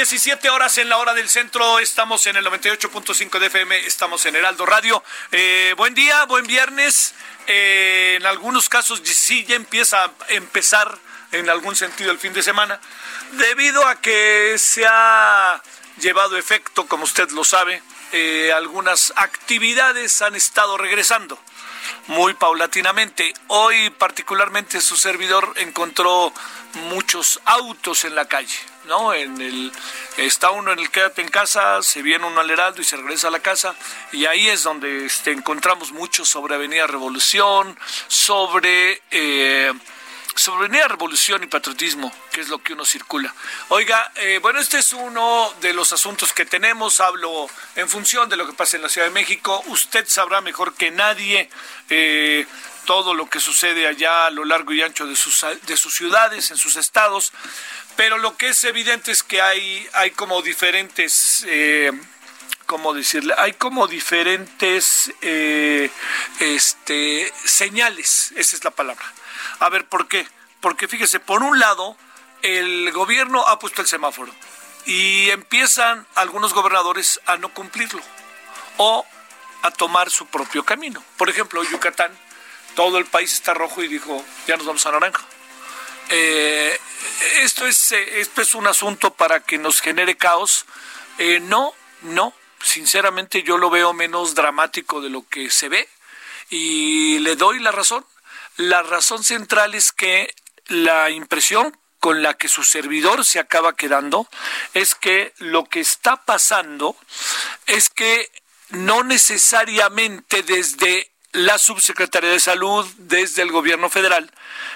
17 horas en la hora del centro, estamos en el 98.5 de FM, estamos en Heraldo Radio. Eh, buen día, buen viernes. Eh, en algunos casos sí ya empieza a empezar en algún sentido el fin de semana, debido a que se ha llevado efecto, como usted lo sabe, eh, algunas actividades han estado regresando muy paulatinamente. Hoy particularmente su servidor encontró muchos autos en la calle, ¿no? En el está uno en el quédate en casa, se viene uno al Heraldo y se regresa a la casa y ahí es donde este, encontramos mucho sobre Avenida Revolución, sobre eh, Revolución y Patriotismo, que es lo que uno circula. Oiga, eh, bueno, este es uno de los asuntos que tenemos, hablo en función de lo que pasa en la Ciudad de México. Usted sabrá mejor que nadie eh, todo lo que sucede allá a lo largo y ancho de sus, de sus ciudades, en sus estados, pero lo que es evidente es que hay, hay como diferentes... Eh, ¿cómo decirle? Hay como diferentes eh, este, señales, esa es la palabra. A ver, ¿por qué? Porque fíjese, por un lado, el gobierno ha puesto el semáforo y empiezan algunos gobernadores a no cumplirlo o a tomar su propio camino. Por ejemplo, Yucatán, todo el país está rojo y dijo, ya nos vamos a naranja. Eh, esto, es, eh, esto es un asunto para que nos genere caos. Eh, no, no, sinceramente yo lo veo menos dramático de lo que se ve y le doy la razón. La razón central es que la impresión con la que su servidor se acaba quedando es que lo que está pasando es que no necesariamente desde la subsecretaría de salud, desde el gobierno federal,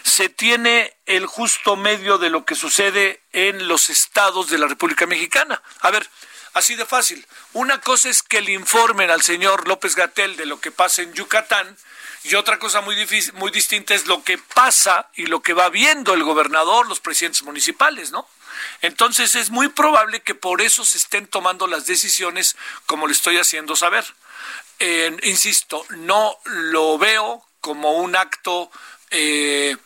se tiene el justo medio de lo que sucede en los estados de la República Mexicana. A ver, así de fácil. Una cosa es que le informen al señor López Gatel de lo que pasa en Yucatán y otra cosa muy, difícil, muy distinta es lo que pasa y lo que va viendo el gobernador, los presidentes municipales, ¿no? Entonces es muy probable que por eso se estén tomando las decisiones como le estoy haciendo saber. Insisto, no lo veo como un acto eh,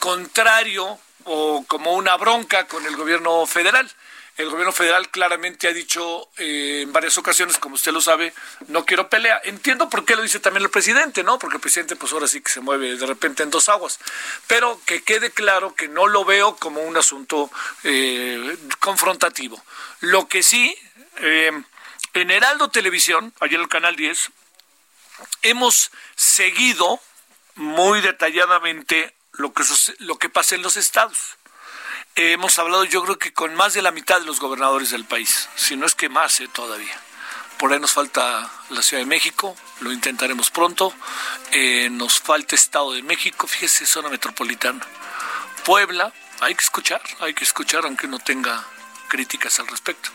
contrario o como una bronca con el gobierno federal. El gobierno federal claramente ha dicho eh, en varias ocasiones, como usted lo sabe, no quiero pelea. Entiendo por qué lo dice también el presidente, ¿no? Porque el presidente pues ahora sí que se mueve de repente en dos aguas. Pero que quede claro que no lo veo como un asunto eh, confrontativo. Lo que sí, en Heraldo Televisión, ayer en el Canal 10, hemos seguido muy detalladamente lo que, lo que pasa en los estados hemos hablado yo creo que con más de la mitad de los gobernadores del país, si no es que más eh, todavía. Por ahí nos falta la Ciudad de México, lo intentaremos pronto. Eh, nos falta Estado de México, fíjese, zona metropolitana. Puebla, hay que escuchar, hay que escuchar aunque no tenga críticas al respecto.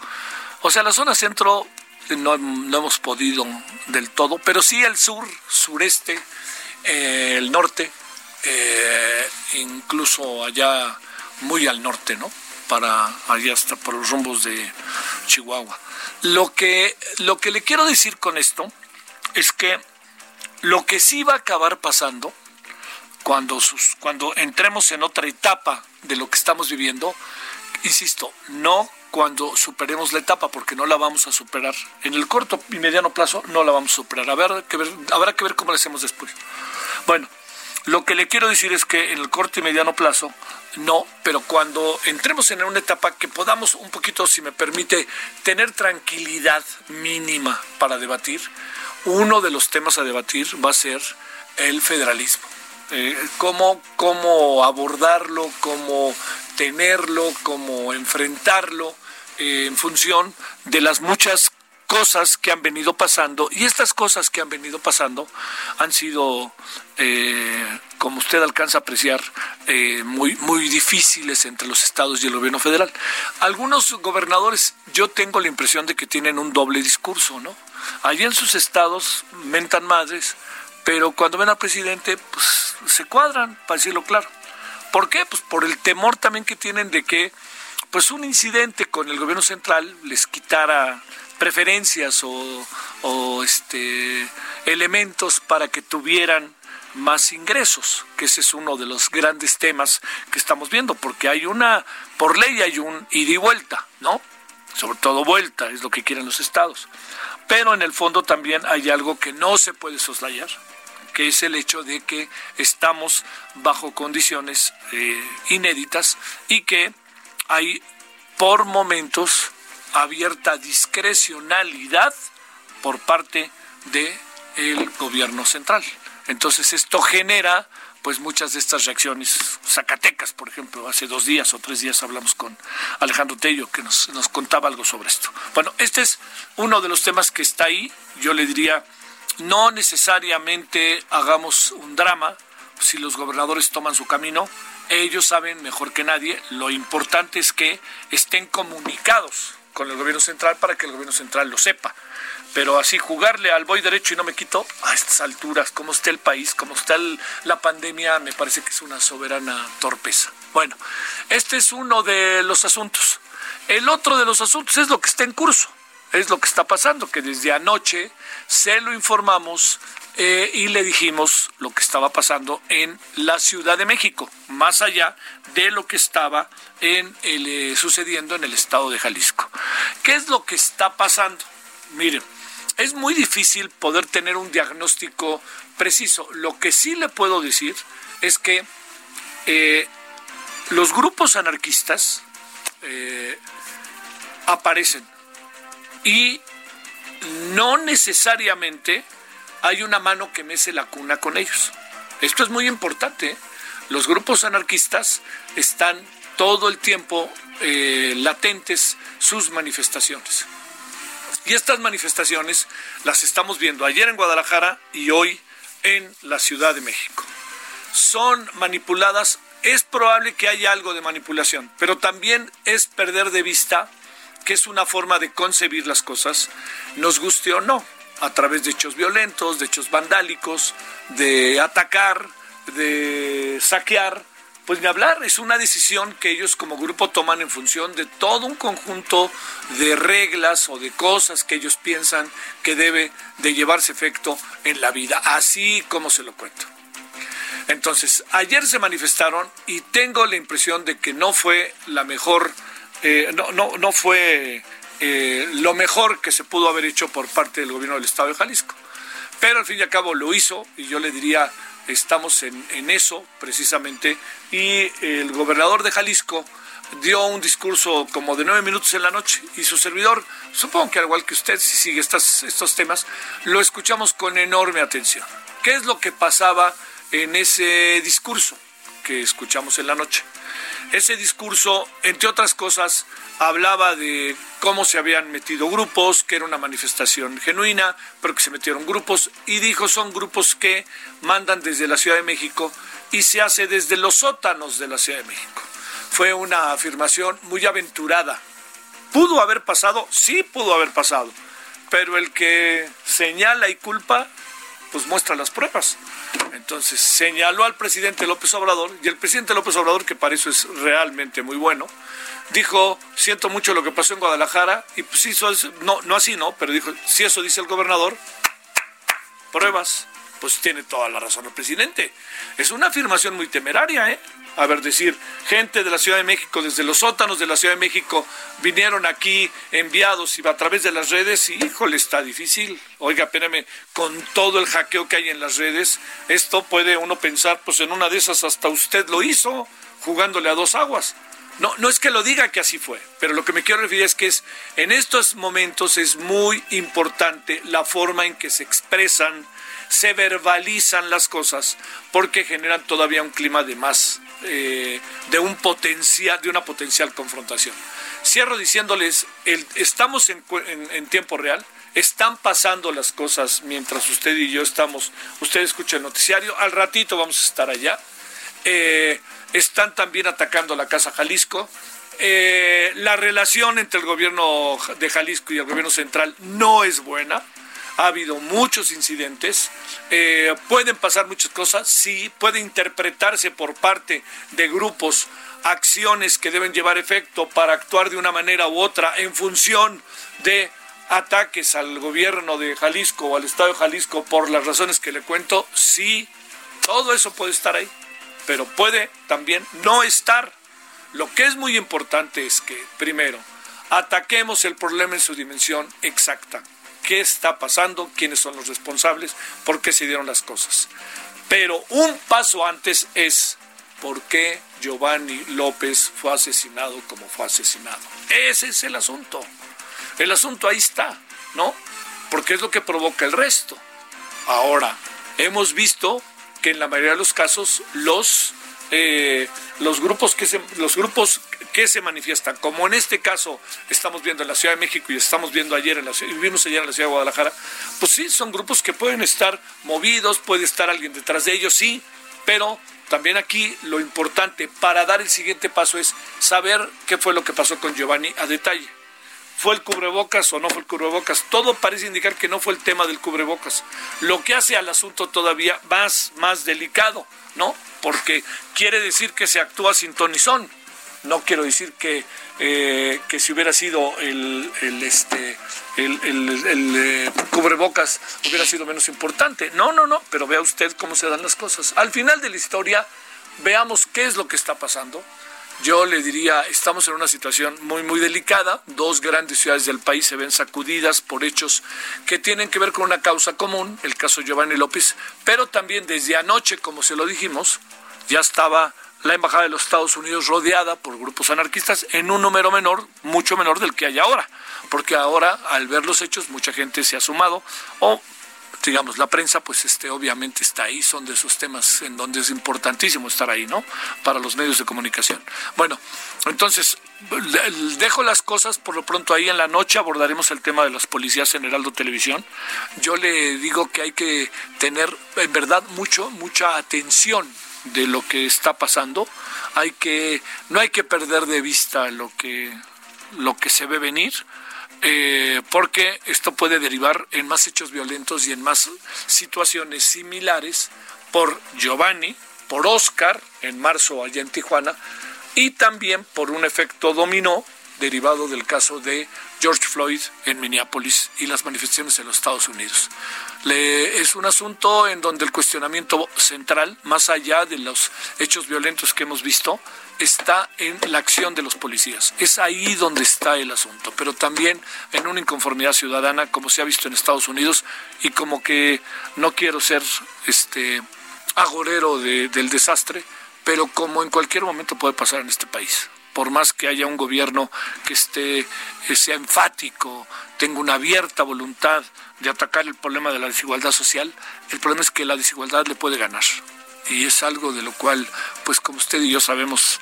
O sea, la zona centro no, no hemos podido del todo, pero sí el sur, sureste, eh, el norte, eh, incluso allá muy al norte, ¿no? Para allá hasta por los rumbos de Chihuahua. Lo que, lo que le quiero decir con esto es que lo que sí va a acabar pasando cuando, sus, cuando entremos en otra etapa de lo que estamos viviendo, insisto, no cuando superemos la etapa, porque no la vamos a superar. En el corto y mediano plazo no la vamos a superar. Habrá que ver, habrá que ver cómo lo hacemos después. Bueno, lo que le quiero decir es que en el corto y mediano plazo no, pero cuando entremos en una etapa que podamos un poquito, si me permite, tener tranquilidad mínima para debatir, uno de los temas a debatir va a ser el federalismo. Eh, cómo, cómo abordarlo, cómo tenerlo, cómo enfrentarlo eh, en función de las muchas cosas que han venido pasando y estas cosas que han venido pasando han sido eh, como usted alcanza a apreciar eh, muy muy difíciles entre los estados y el gobierno federal. Algunos gobernadores yo tengo la impresión de que tienen un doble discurso no allí en sus estados mentan madres pero cuando ven al presidente pues se cuadran para decirlo claro. ¿por qué? pues por el temor también que tienen de que pues un incidente con el gobierno central les quitara preferencias o, este, elementos para que tuvieran más ingresos, que ese es uno de los grandes temas que estamos viendo, porque hay una, por ley hay un ida y vuelta, ¿no? Sobre todo vuelta, es lo que quieren los estados. Pero en el fondo también hay algo que no se puede soslayar, que es el hecho de que estamos bajo condiciones eh, inéditas y que hay por momentos abierta discrecionalidad por parte del el gobierno central. Entonces esto genera pues muchas de estas reacciones. Zacatecas, por ejemplo, hace dos días o tres días hablamos con Alejandro Tello que nos, nos contaba algo sobre esto. Bueno, este es uno de los temas que está ahí. Yo le diría, no necesariamente hagamos un drama si los gobernadores toman su camino. Ellos saben mejor que nadie. Lo importante es que estén comunicados con el gobierno central para que el gobierno central lo sepa. Pero así jugarle al voy derecho y no me quito a estas alturas, como está el país, como está la pandemia, me parece que es una soberana torpeza. Bueno, este es uno de los asuntos. El otro de los asuntos es lo que está en curso, es lo que está pasando, que desde anoche se lo informamos eh, y le dijimos lo que estaba pasando en la Ciudad de México, más allá de lo que estaba eh, sucediendo en el estado de Jalisco. ¿Qué es lo que está pasando? Miren, es muy difícil poder tener un diagnóstico preciso. Lo que sí le puedo decir es que eh, los grupos anarquistas aparecen y no necesariamente hay una mano que mece la cuna con ellos. Esto es muy importante. ¿eh? Los grupos anarquistas están todo el tiempo eh, latentes sus manifestaciones. Y estas manifestaciones las estamos viendo ayer en Guadalajara y hoy en la Ciudad de México. Son manipuladas, es probable que haya algo de manipulación, pero también es perder de vista que es una forma de concebir las cosas, nos guste o no a través de hechos violentos, de hechos vandálicos, de atacar, de saquear, pues ni hablar, es una decisión que ellos como grupo toman en función de todo un conjunto de reglas o de cosas que ellos piensan que debe de llevarse efecto en la vida, así como se lo cuento. Entonces, ayer se manifestaron y tengo la impresión de que no fue la mejor, eh, no, no, no fue eh, lo mejor que se pudo haber hecho por parte del gobierno del Estado de Jalisco. Pero al fin y al cabo lo hizo y yo le diría, estamos en, eso precisamente. Y el gobernador de Jalisco dio un discurso como de nueve minutos en la noche y su servidor, supongo que al igual que usted, si sigue estas, estos temas, lo escuchamos con enorme atención. ¿Qué es lo que pasaba en ese discurso que escuchamos en la noche? Ese discurso, entre otras cosas, hablaba de cómo se habían metido grupos, que era una manifestación genuina, pero que se metieron grupos, y dijo son grupos que mandan desde la Ciudad de México y se hace desde los sótanos de la Ciudad de México. Fue una afirmación muy aventurada. ¿Pudo haber pasado? Sí pudo haber pasado, pero el que señala y culpa, pues muestra las pruebas. Entonces señaló al presidente López Obrador y el presidente López Obrador, que para eso es realmente muy bueno, dijo, siento mucho lo que pasó en Guadalajara y pues no, no así, ¿no? Pero dijo, si eso dice el gobernador, pruebas, pues tiene toda la razón el presidente. Es una afirmación muy temeraria, ¿eh? A ver, decir, gente de la Ciudad de México, desde los sótanos de la Ciudad de México, vinieron aquí enviados y a través de las redes, y híjole, está difícil. Oiga, espérame, con todo el hackeo que hay en las redes, esto puede uno pensar, pues en una de esas hasta usted lo hizo, jugándole a dos aguas. No, no es que lo diga que así fue, pero lo que me quiero referir es que es, en estos momentos es muy importante la forma en que se expresan, se verbalizan las cosas, porque generan todavía un clima de más, eh, de un potencial, de una potencial confrontación. Cierro diciéndoles, estamos en, en tiempo real, están pasando las cosas mientras usted y yo estamos, usted escucha el noticiario, al ratito vamos a estar allá. Eh, están también atacando la Casa Jalisco. Eh, la relación entre el gobierno de Jalisco y el gobierno central no es buena. Ha habido muchos incidentes. Eh, pueden pasar muchas cosas. Sí, puede interpretarse por parte de grupos acciones que deben llevar efecto para actuar de una manera u otra en función de ataques al gobierno de Jalisco o al Estado de Jalisco por las razones que le cuento. Sí, todo eso puede estar ahí pero puede también no estar. Lo que es muy importante es que, primero, ataquemos el problema en su dimensión exacta. ¿Qué está pasando? ¿Quiénes son los responsables? ¿Por qué se dieron las cosas? Pero un paso antes es por qué Giovanni López fue asesinado como fue asesinado. Ese es el asunto. El asunto ahí está, ¿no? Porque es lo que provoca el resto. Ahora, hemos visto que en la mayoría de los casos los eh, los grupos que se los grupos que se manifiestan como en este caso estamos viendo en la Ciudad de México y estamos viendo ayer en la y vimos ayer en la Ciudad de Guadalajara pues sí son grupos que pueden estar movidos puede estar alguien detrás de ellos sí pero también aquí lo importante para dar el siguiente paso es saber qué fue lo que pasó con Giovanni a detalle ¿Fue el cubrebocas o no fue el cubrebocas? Todo parece indicar que no fue el tema del cubrebocas. Lo que hace al asunto todavía más, más delicado, ¿no? Porque quiere decir que se actúa sin tonizón. No quiero decir que, eh, que si hubiera sido el, este, el, eh, cubrebocas hubiera sido menos importante. No, no, no, pero vea usted cómo se dan las cosas. Al final de la historia, veamos qué es lo que está pasando yo le diría, estamos en una situación muy, muy delicada. Dos grandes ciudades del país se ven sacudidas por hechos que tienen que ver con una causa común, el caso Giovanni López, pero también desde anoche, como se lo dijimos, ya estaba la Embajada de los Estados Unidos rodeada por grupos anarquistas en un número menor, mucho menor del que hay ahora, porque ahora al ver los hechos mucha gente se ha sumado o digamos, la prensa, pues este, obviamente está ahí, son de esos temas en donde es importantísimo estar ahí, ¿no? Para los medios de comunicación. Bueno, entonces, dejo las cosas por lo pronto ahí en la noche, abordaremos el tema de las policías en Heraldo Televisión. Yo le digo que hay que tener, en verdad, mucho, mucha atención de lo que está pasando. Hay que, no hay que perder de vista lo que, lo que se ve venir eh, porque esto puede derivar en más hechos violentos y en más situaciones similares por Giovanni, por Oscar en marzo allá en Tijuana y también por un efecto dominó derivado del caso de George Floyd en Minneapolis y las manifestaciones en los Estados Unidos. Es un asunto en donde el cuestionamiento central, más allá de los hechos violentos que hemos visto, está en la acción de los policías. Es ahí donde está el asunto, pero también en una inconformidad ciudadana, como se ha visto en Estados Unidos, y como que no quiero ser este agorero del desastre, pero como en cualquier momento puede pasar en este país por más que haya un gobierno que esté eh, sea enfático, tenga una abierta voluntad de atacar el problema de la desigualdad social, el problema es que la desigualdad le puede ganar. Y es algo de lo cual, pues como usted y yo sabemos,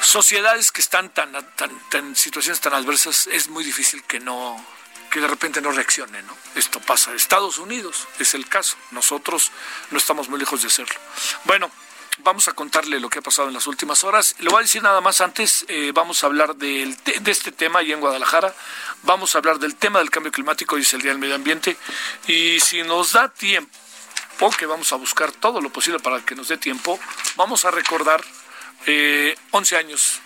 sociedades que están tan, tan, en situaciones tan adversas, es muy difícil que no que de repente no reaccione, ¿no? Esto pasa. Estados Unidos es el caso. Nosotros no estamos muy lejos de hacerlo. Bueno, vamos a contarle lo que ha pasado en las últimas horas. Le voy a decir nada más antes, eh, vamos a hablar de este tema ahí en Guadalajara, vamos a hablar del tema del cambio climático, es el Día del Medio Ambiente, y si nos da tiempo, que vamos a buscar todo lo posible para que nos dé tiempo, vamos a recordar eh, 11 años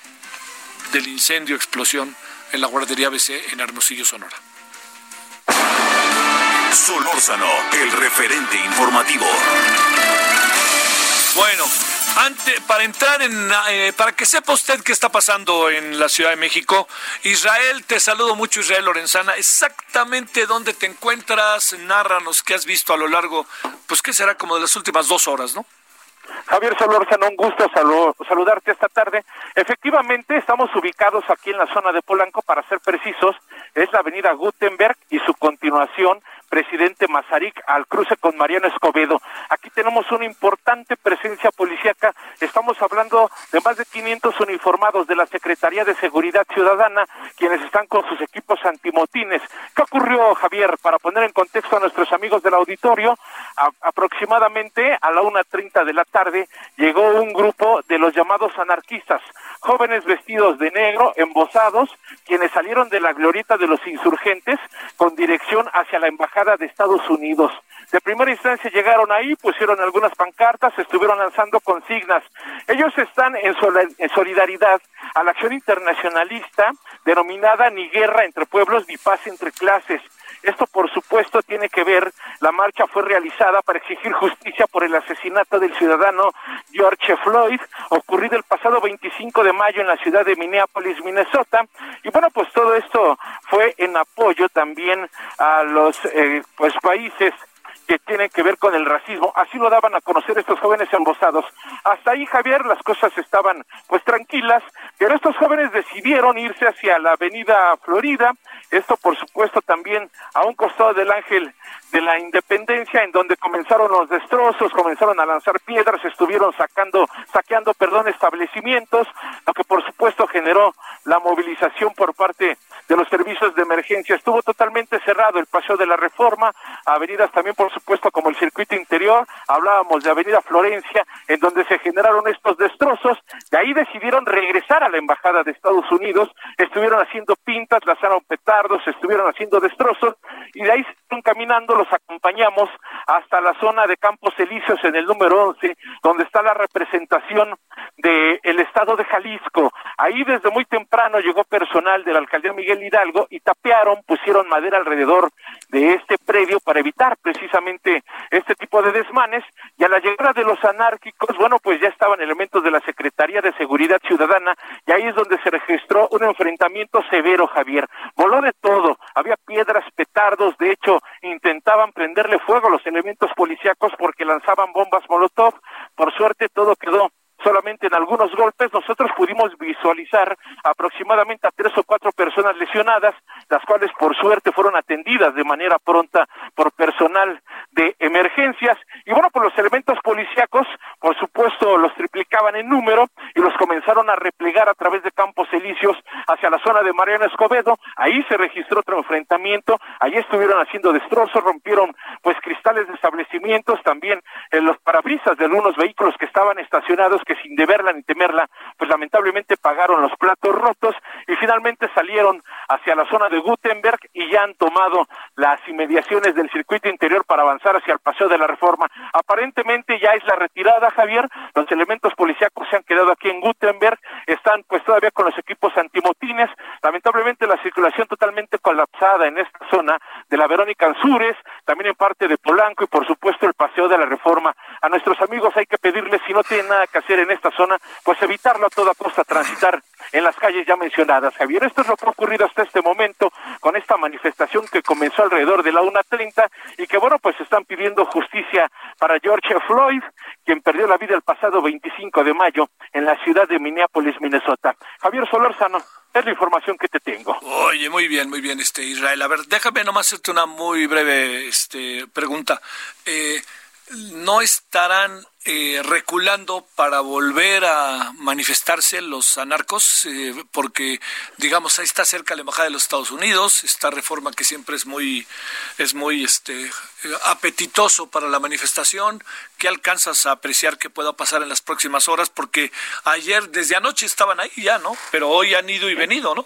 del incendio, explosión en la guardería BC en Hermosillo, Sonora. Solórzano, el referente informativo. Bueno, ante, para entrar en, eh, para que sepa usted qué está pasando en la Ciudad de México, Israel, te saludo mucho Israel Lorenzana, exactamente dónde te encuentras, nárranos qué has visto a lo largo, pues qué será como de las últimas dos horas, ¿no? Javier Solórzano, un gusto saludarte esta tarde. Efectivamente, estamos ubicados aquí en la zona de Polanco, para ser precisos, es la avenida Gutenberg y su continuación presidente Mazarik al cruce con Mariano Escobedo. Aquí tenemos una importante presencia policíaca. Estamos hablando de más de 500 uniformados de la Secretaría de Seguridad Ciudadana, quienes están con sus equipos antimotines. ¿Qué ocurrió, Javier? Para poner en contexto a nuestros amigos del auditorio, aproximadamente a la 1.30 de la tarde llegó un grupo de los llamados anarquistas, jóvenes vestidos de negro, embosados, quienes salieron de la glorieta de los insurgentes con dirección hacia la embajada de Estados Unidos. De primera instancia llegaron ahí, pusieron algunas pancartas, estuvieron lanzando consignas. Ellos están en, solidaridad a la acción internacionalista denominada Ni guerra entre pueblos ni paz entre clases. Esto, por supuesto, tiene que ver, la marcha fue realizada para exigir justicia por el asesinato del ciudadano George Floyd, ocurrido el pasado 25 de mayo en la ciudad de Minneapolis, Minnesota. Y bueno, pues todo esto fue en apoyo también a los eh, pues países que tienen que ver con el racismo. Así lo daban a conocer estos jóvenes embosados. Hasta ahí, Javier, las cosas estaban pues tranquilas, pero estos jóvenes decidieron irse hacia la avenida Florida, esto por supuesto también a un costado del Ángel de la Independencia, en donde comenzaron los destrozos, comenzaron a lanzar piedras, estuvieron sacando, saqueando, perdón, establecimientos, lo que por supuesto generó la movilización por parte de los servicios de emergencia. Estuvo totalmente cerrado el Paseo de la Reforma, avenidas también, por supuesto, como el circuito interior. Hablábamos de Avenida Florencia, en donde se generaron estos destrozos. De ahí decidieron regresar a la Embajada de Estados Unidos. Estuvieron haciendo pintas, lanzaron petardos, estuvieron haciendo destrozos y de ahí caminando. Los acompañamos hasta la zona de Campos Elíseos en el número 11, donde está la representación del el estado de Jalisco. Ahí desde muy temprano llegó personal de la alcaldía Miguel Hidalgo y tapearon, pusieron madera alrededor de este predio para evitar precisamente este tipo de desmanes y a la llegada de los anárquicos, bueno, pues ya estaban elementos de la Secretaría de Seguridad Ciudadana y ahí es donde se registró un enfrentamiento severo, Javier. Voló de todo, había piedras, petardos, de hecho intentaban prenderle fuego a los elementos policíacos porque lanzaban bombas Molotov. Por suerte todo quedó solamente en algunos golpes, nosotros pudimos visualizar aproximadamente a tres o cuatro personas lesionadas, las cuales por suerte fueron atendidas de manera pronta por personal de emergencias. Y bueno, pues los elementos policíacos, por supuesto, los triplicaban en número y los comenzaron a replegar a través de campos elíseos hacia la zona de Mariano Escobedo. Ahí se registró otro enfrentamiento, ahí estuvieron haciendo destrozos, rompieron pues cristales de establecimientos, también en los parabrisas de algunos vehículos que estaban estacionados que sin deberla ni temerla, pues lamentablemente pagaron los platos rotos y finalmente salieron hacia la zona de Gutenberg y ya han tomado las inmediaciones del circuito interior para avanzar hacia el Paseo de la Reforma. Aparentemente ya es la retirada, Javier. Los elementos policíacos se han quedado aquí en Gutenberg, están pues todavía con los equipos antimotines. Lamentablemente la circulación totalmente colapsada en esta zona de la Verónica Anzures, también en parte de Polanco y por supuesto el Paseo de la Reforma. A nuestros amigos hay que pedirles si no tienen nada que hacer en esta zona, pues evitarlo a toda costa, transitar en las calles ya mencionadas. Javier, esto es lo que ha ocurrido hasta este momento con esta manifestación que comenzó alrededor de la 1.30 y que, bueno, pues están pidiendo justicia para George Floyd, quien perdió la vida el pasado 25 de mayo en la ciudad de Minneapolis, Minnesota. Javier Solórzano, es la información que te tengo. Oye, muy bien, muy bien, este Israel. A ver, déjame nomás hacerte una muy breve este, pregunta. Eh, ¿No estarán eh, reculando para volver a manifestarse los anarcos, eh, porque digamos ahí está cerca la embajada de los Estados Unidos, esta reforma que siempre es muy es muy este apetitoso para la manifestación. ¿Qué alcanzas a apreciar que pueda pasar en las próximas horas? Porque ayer desde anoche estaban ahí ya, ¿no? Pero hoy han ido y venido, ¿no?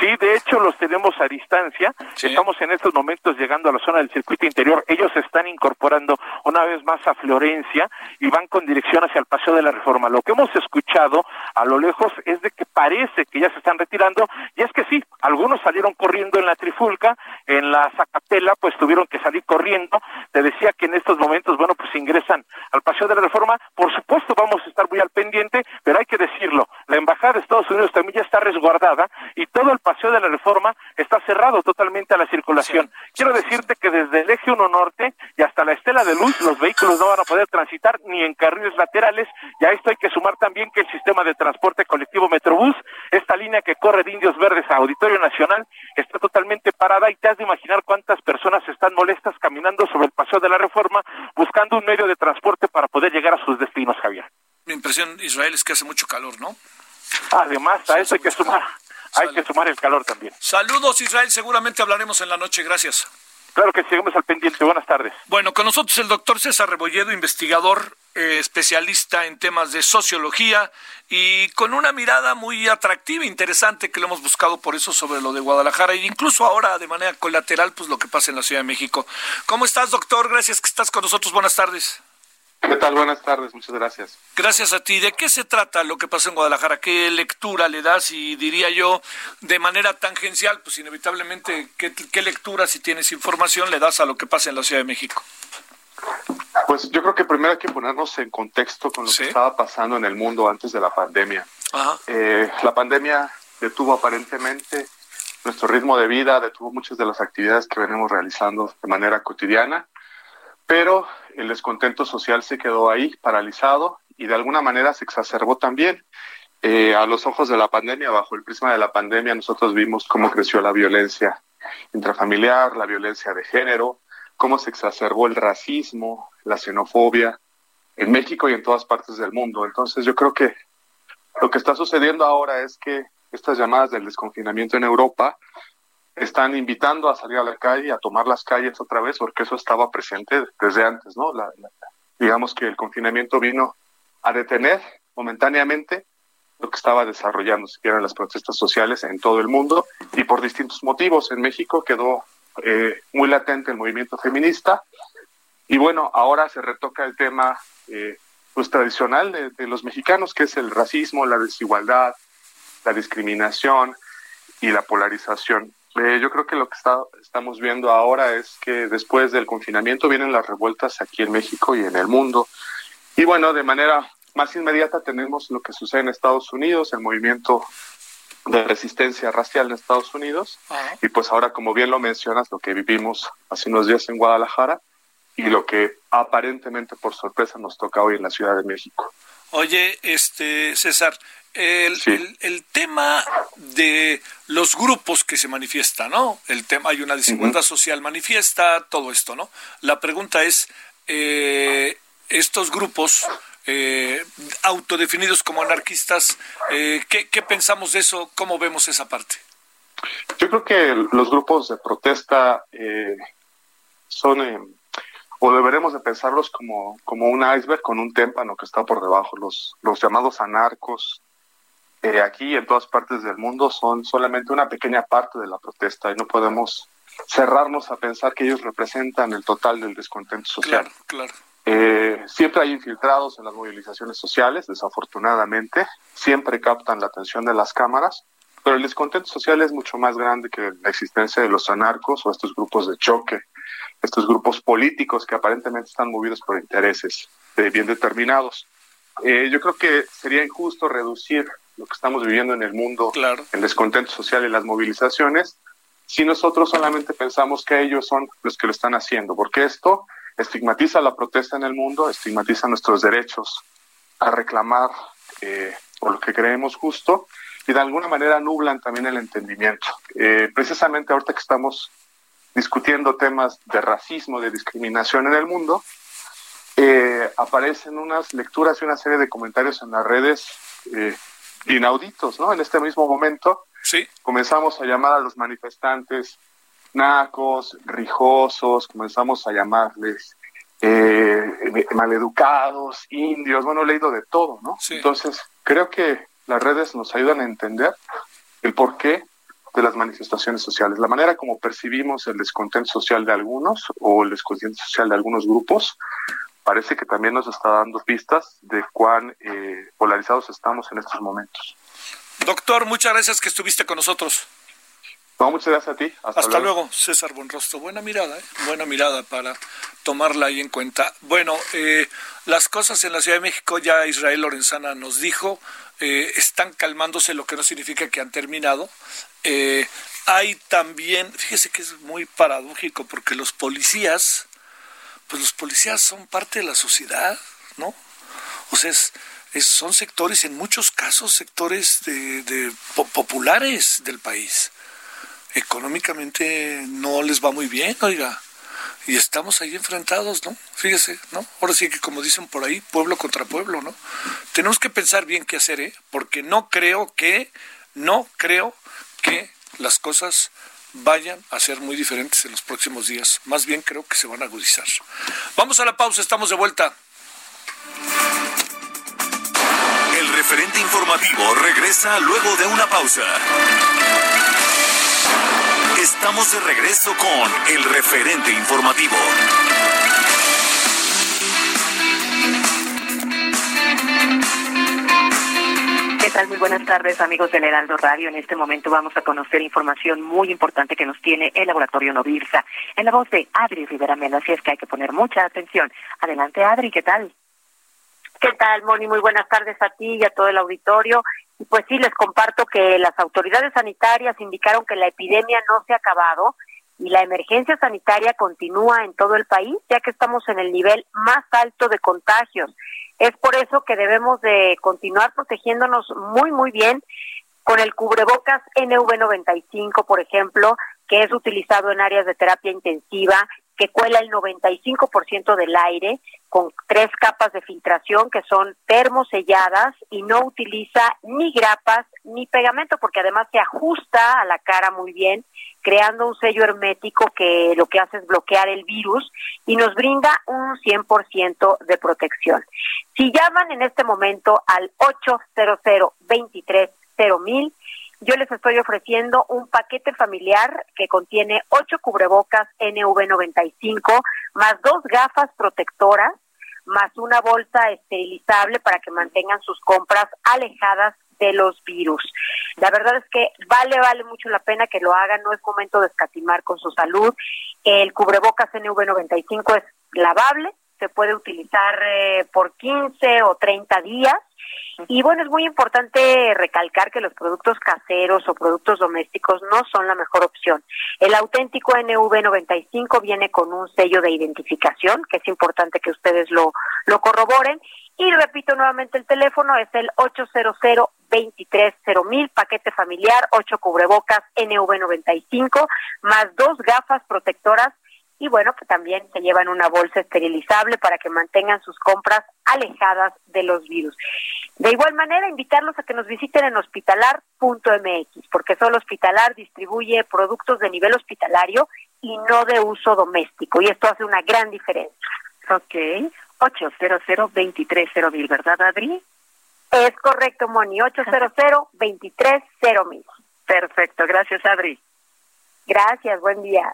Sí, de hecho los tenemos a distancia. Estamos en estos momentos llegando a la zona del circuito interior. Ellos se están incorporando una vez más a Florencia y van con dirección hacia el Paseo de la Reforma. Lo que hemos escuchado a lo lejos es de que parece que ya se están retirando y es que sí, algunos salieron corriendo en la Trifulca, en la Zacatela pues tuvieron que salir corriendo. Te decía que en estos momentos, bueno, pues ingresan al Paseo de la Reforma. Por supuesto vamos a estar muy al pendiente, pero hay que decirlo, la Embajada de Estados Unidos también ya está resguardada y todo el Paseo de la Reforma está cerrado totalmente a la circulación. Quiero decirte que desde el eje 1 norte y hasta la Estela de Luz los vehículos no van a poder transitar ni en carriles laterales y a esto hay que sumar también que el sistema de transporte colectivo Metrobús, esta línea que corre de Indios Verdes a Auditorio Nacional, está totalmente parada y te has de imaginar cuántas personas están molestas caminando sobre el Paseo de la Reforma buscando un medio de transporte para poder llegar a sus destinos, Javier. Mi impresión, Israel, es que hace mucho calor, ¿no? Además, a eso hay que sumar, hay que sumar el calor también. Saludos, Israel, seguramente hablaremos en la noche, gracias. Claro que seguimos al pendiente. Buenas tardes. Bueno, con nosotros el doctor César Rebolledo, investigador, eh, especialista en temas de sociología y con una mirada muy atractiva, e interesante que lo hemos buscado por eso sobre lo de Guadalajara e incluso ahora de manera colateral, pues lo que pasa en la Ciudad de México. ¿Cómo estás, doctor? Gracias que estás con nosotros. Buenas tardes. ¿Qué tal? Buenas tardes, muchas gracias. Gracias a ti. ¿De qué se trata lo que pasó en Guadalajara? ¿Qué lectura le das? Y diría yo, de manera tangencial, pues inevitablemente, ¿qué, lectura, si tienes información, le das a lo que pasa en la Ciudad de México? Pues yo creo que primero hay que ponernos en contexto con lo que estaba pasando en el mundo antes de la pandemia. Eh, la pandemia detuvo aparentemente nuestro ritmo de vida, detuvo muchas de las actividades que venimos realizando de manera cotidiana pero el descontento social se quedó ahí paralizado y de alguna manera se exacerbó también. Eh, a los ojos de la pandemia, bajo el prisma de la pandemia, nosotros vimos cómo creció la violencia intrafamiliar, la violencia de género, cómo se exacerbó el racismo, la xenofobia en México y en todas partes del mundo. Entonces yo creo que lo que está sucediendo ahora es que estas llamadas del desconfinamiento en Europa están invitando a salir a la calle, a tomar las calles otra vez, porque eso estaba presente desde antes, ¿no? digamos que el confinamiento vino a detener momentáneamente lo que estaba desarrollando, si quieren, las protestas sociales en todo el mundo y por distintos motivos. En México quedó eh, muy latente el movimiento feminista y bueno, ahora se retoca el tema eh, pues tradicional de, de los mexicanos, que es el racismo, la desigualdad, la discriminación y la polarización. Eh, yo creo que lo que estamos viendo ahora es que después del confinamiento vienen las revueltas aquí en México y en el mundo. Y bueno, de manera más inmediata tenemos lo que sucede en Estados Unidos, el movimiento de resistencia racial en Estados Unidos. Y pues ahora, como bien lo mencionas, lo que vivimos hace unos días en Guadalajara y lo que aparentemente por sorpresa nos toca hoy en la Ciudad de México. Oye, este César, el, el, tema de los grupos que se manifiestan, ¿no? El tema, hay una desigualdad social manifiesta, todo esto, ¿no? La pregunta es, eh, estos grupos eh, autodefinidos como anarquistas, eh, ¿qué, ¿qué, pensamos de eso? ¿Cómo vemos esa parte? Yo creo que los grupos de protesta son o deberemos de pensarlos como, como un iceberg con un témpano que está por debajo. Los, los llamados anarcos, eh, aquí en todas partes del mundo son solamente una pequeña parte de la protesta y no podemos cerrarnos a pensar que ellos representan el total del descontento social. Claro, eh, siempre hay infiltrados en las movilizaciones sociales, desafortunadamente, siempre captan la atención de las cámaras, pero el descontento social es mucho más grande que la existencia de los anarcos o estos grupos de choque, estos grupos políticos que aparentemente están movidos por intereses bien determinados. Eh, yo creo que sería injusto reducir lo que estamos viviendo en el mundo, el descontento social y las movilizaciones, si nosotros solamente pensamos que ellos son los que lo están haciendo, porque esto estigmatiza la protesta en el mundo, estigmatiza nuestros derechos a reclamar eh, por lo que creemos justo y de alguna manera nublan también el entendimiento. Eh, precisamente ahorita que estamos discutiendo temas de racismo, de discriminación en el mundo, eh, aparecen unas lecturas y una serie de comentarios en las redes inauditos, ¿no? En este mismo momento sí. comenzamos a llamar a los manifestantes nacos, rijosos, comenzamos a llamarles eh, maleducados, indios, bueno, he leído de todo, ¿no? Entonces, Entonces, creo que las redes nos ayudan a entender el por qué de las manifestaciones sociales. La manera como percibimos el descontento social de algunos o el descontento social de algunos grupos parece que también nos está dando pistas de cuán eh, polarizados estamos en estos momentos. Doctor, muchas gracias que estuviste con nosotros. No, muchas gracias a ti. Hasta, luego. César Bonrostro. Buena mirada, ¿eh? buena mirada para tomarla ahí en cuenta. Bueno, eh, las cosas en la Ciudad de México ya Israel Lorenzana nos dijo, eh, están calmándose, lo que no significa que han terminado. Eh, hay también, fíjese que es muy paradójico porque los policías, pues los policías son parte de la sociedad, ¿no? O sea, es, son sectores, en muchos casos, sectores de, populares del país económicamente no les va muy bien, oiga. Y estamos ahí enfrentados, ¿no? Fíjese, ¿no? Ahora sí que como dicen por ahí, pueblo contra pueblo, ¿no? Tenemos que pensar bien qué hacer, ¿eh? Porque no creo que, no creo que las cosas vayan a ser muy diferentes en los próximos días. Más bien creo que se van a agudizar. Vamos a la pausa, estamos de vuelta. El referente informativo regresa luego de una pausa. Estamos de regreso con el referente informativo. Tal? Muy buenas tardes, amigos del Heraldo Radio. En este momento vamos a conocer información muy importante que nos tiene el laboratorio Novirsa. En la voz de Adri Rivera Melo, así es que hay que poner mucha atención. Adelante, Adri, ¿qué tal? ¿Qué tal, Moni? Muy buenas tardes a ti y a todo el auditorio. Pues sí, les comparto que las autoridades sanitarias indicaron que la epidemia no se ha acabado y la emergencia sanitaria continúa en todo el país, ya que estamos en el nivel más alto de contagios. Es por eso que debemos de continuar protegiéndonos muy, muy bien con el cubrebocas NV95, por ejemplo, que es utilizado en áreas de terapia intensiva que cuela el 95% del aire con tres capas de filtración que son termoselladas y no utiliza ni grapas ni pegamento porque además se ajusta a la cara muy bien creando un sello hermético que lo que hace es bloquear el virus y nos brinda un 100% de protección. Si llaman en este momento al 800 23 mil yo les estoy ofreciendo un paquete familiar que contiene ocho cubrebocas NV95, más dos gafas protectoras, más una bolsa esterilizable para que mantengan sus compras alejadas de los virus. La verdad es que vale, vale mucho la pena que lo hagan, no es momento de escatimar con su salud. El cubrebocas NV95 es lavable, se puede utilizar eh, por 15 o 30 días y bueno, es muy importante recalcar que los productos caseros o productos domésticos no son la mejor opción. El auténtico NV95 viene con un sello de identificación, que es importante que ustedes lo, lo corroboren. Y repito nuevamente el teléfono, es el 800 mil paquete familiar, 8 cubrebocas NV95, más dos gafas protectoras y bueno, que también se llevan una bolsa esterilizable para que mantengan sus compras alejadas de los virus. De igual manera, invitarlos a que nos visiten en hospitalar.mx, porque solo Hospitalar distribuye productos de nivel hospitalario y no de uso doméstico, y esto hace una gran diferencia. Ok, 800 mil, ¿verdad, Adri? Es correcto, Moni, 800 mil. Perfecto, gracias, Adri. Gracias, buen día.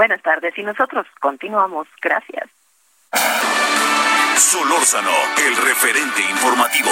Buenas tardes y nosotros continuamos. Gracias. Solórzano, el referente informativo.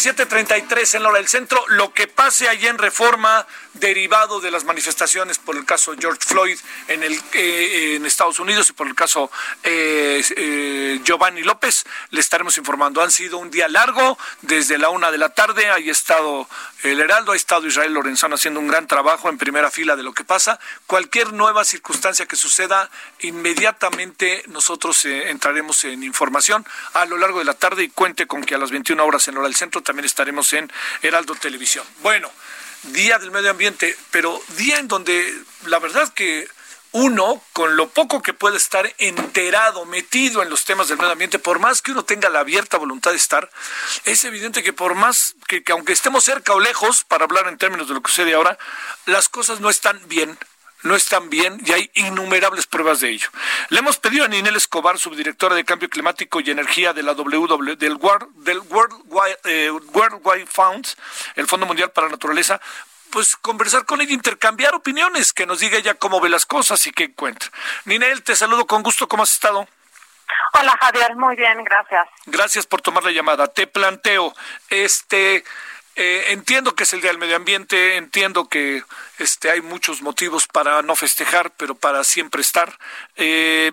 Hace 17.33 en la hora del centro. Lo que pase allí en reforma derivado de las manifestaciones por el caso George Floyd en, el, eh, en Estados Unidos y por el caso eh, eh, Giovanni López, le estaremos informando. Han sido un día largo, desde la una de la tarde, ha estado el Heraldo, ha estado Israel Lorenzano haciendo un gran trabajo en primera fila de lo que pasa. Cualquier nueva circunstancia que suceda, inmediatamente nosotros entraremos en información a lo largo de la tarde y cuente con que a las 21 horas en hora del centro también estaremos en Heraldo Televisión. Bueno. Día del Medio Ambiente, pero día en donde la verdad que uno, con lo poco que puede estar enterado, metido en los temas del medio ambiente, por más que uno tenga la abierta voluntad de estar, es evidente que por más que, aunque estemos cerca o lejos, para hablar en términos de lo que sucede ahora, las cosas no están bien no están bien y hay innumerables pruebas de ello. Le hemos pedido a Ninel Escobar, subdirectora de Cambio Climático y Energía de la WW, del, World, del World, eh, World Wide Fund, el Fondo Mundial para la Naturaleza, pues conversar con ella, intercambiar opiniones, que nos diga ella cómo ve las cosas y qué encuentra. Ninel, te saludo con gusto, ¿cómo has estado? Hola Javier, muy bien, gracias. Gracias por tomar la llamada. Te planteo, este, eh, entiendo que es el Día del Medio Ambiente, entiendo que este, hay muchos motivos para no festejar, pero para siempre estar. Eh,